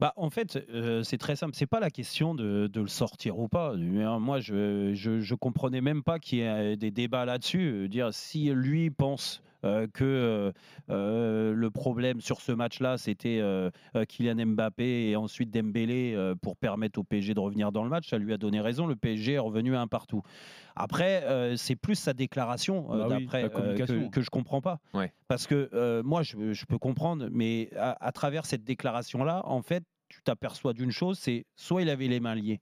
Bah, en fait, euh, c'est très simple. C'est pas la question de, le sortir ou pas. Moi, je, je, comprenais même pas qu'il y ait des débats là-dessus. Dire si lui pense que euh, euh, le problème sur ce match-là, c'était euh, euh, Kylian Mbappé et ensuite Dembélé euh, pour permettre au PSG de revenir dans le match, ça lui a donné raison. Le PSG est revenu à un partout. Après, euh, c'est plus sa déclaration euh, Bah d'après euh, que, que je comprends pas. Ouais. Parce que euh, moi, je, je peux comprendre, mais à, à travers cette déclaration-là, en fait, tu t'aperçois d'une chose, c'est soit il avait les mains liées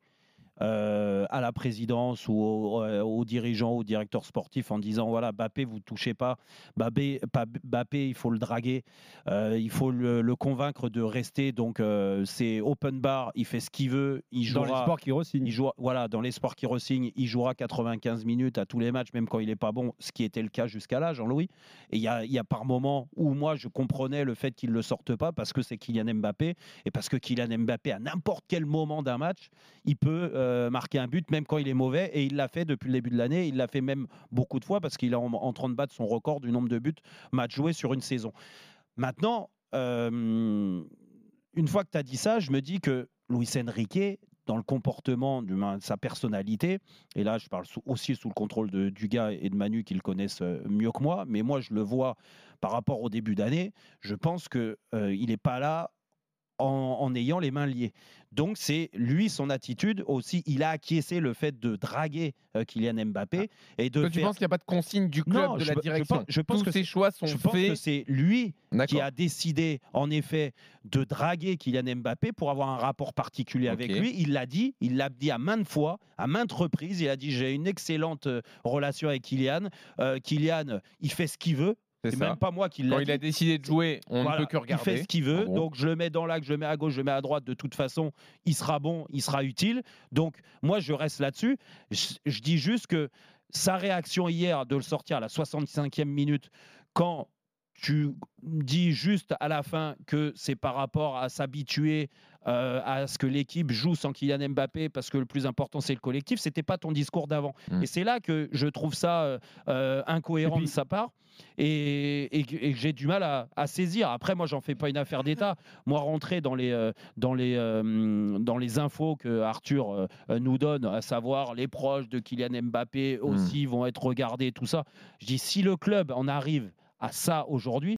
euh, à la présidence ou aux, euh, aux dirigeants, aux directeurs sportifs en disant voilà, Bappé, vous touchez pas, Bappé, Bappé il faut le draguer, euh, il faut le, le convaincre de rester. Donc, euh, c'est open bar, il fait ce qu'il veut, il Dans jouera. les sports qui re-signent. Il jouera, voilà, dans les sports qui re-signent, il jouera 95 minutes à tous les matchs, même quand il n'est pas bon, ce qui était le cas jusqu'à là, Jean-Louis. Et il y a, il y a par moments où moi, je comprenais le fait qu'il ne le sorte pas parce que c'est Kylian Mbappé et parce que Kylian Mbappé, à n'importe quel moment d'un match, il peut euh, marquer un but, même quand il est mauvais. Et il l'a fait depuis le début de l'année. Il l'a fait même beaucoup de fois parce qu'il est en, train de battre son record du nombre de buts match joués sur une saison. Maintenant, euh, une fois que tu as dit ça, je me dis que Luis Enrique, dans le comportement de sa personnalité, et là je parle aussi sous le contrôle de Dugas et de Manu qui le connaissent euh, mieux que moi, mais moi je le vois par rapport au début d'année, je pense qu'il n'est pas là en, en ayant les mains liées. Donc c'est lui son attitude aussi, il a acquiescé le fait de draguer euh, Kylian Mbappé et de tu faire- penses qu'il n'y a pas de consigne du club, Non, de la pe- je direction? pense- je pense Tous que ces c'est- choix sont je pense que faits. c'est lui qui a décidé, en effet, de draguer Kylian Mbappé pour avoir un rapport particulier avec lui. Il l'a dit, il l'a dit à maintes fois, à maintes reprises. Il a dit J'ai une excellente euh, relation avec Kylian. Euh, Kylian, il fait ce qu'il veut. C'est même pas moi qui Quand l'a il a décidé de jouer, on Voilà, ne peut que Il regarder. fait ce qu'il veut. Ah bon donc je le mets dans l'axe, je le mets à gauche, je le mets à droite. De toute façon, il sera bon, il sera utile. Donc moi, je reste là-dessus. Je, je dis juste que sa réaction hier de le sortir à la 65e minute, quand tu dis juste à la fin que c'est par rapport à s'habituer euh, à ce que l'équipe joue sans Kylian Mbappé parce que le plus important c'est le collectif, c'était pas ton discours d'avant. Mm. Et c'est là que je trouve ça euh, euh, incohérent puis- de sa part et, et que- et j'ai du mal à, à saisir. Après, moi, j'en fais pas une affaire d'État. Moi, rentrer dans les, euh, dans les, dans les infos que Arthur nous donne, à savoir les proches de Kylian Mbappé aussi vont être regardés, tout ça. Je dis, si le club en arrive à ça aujourd'hui,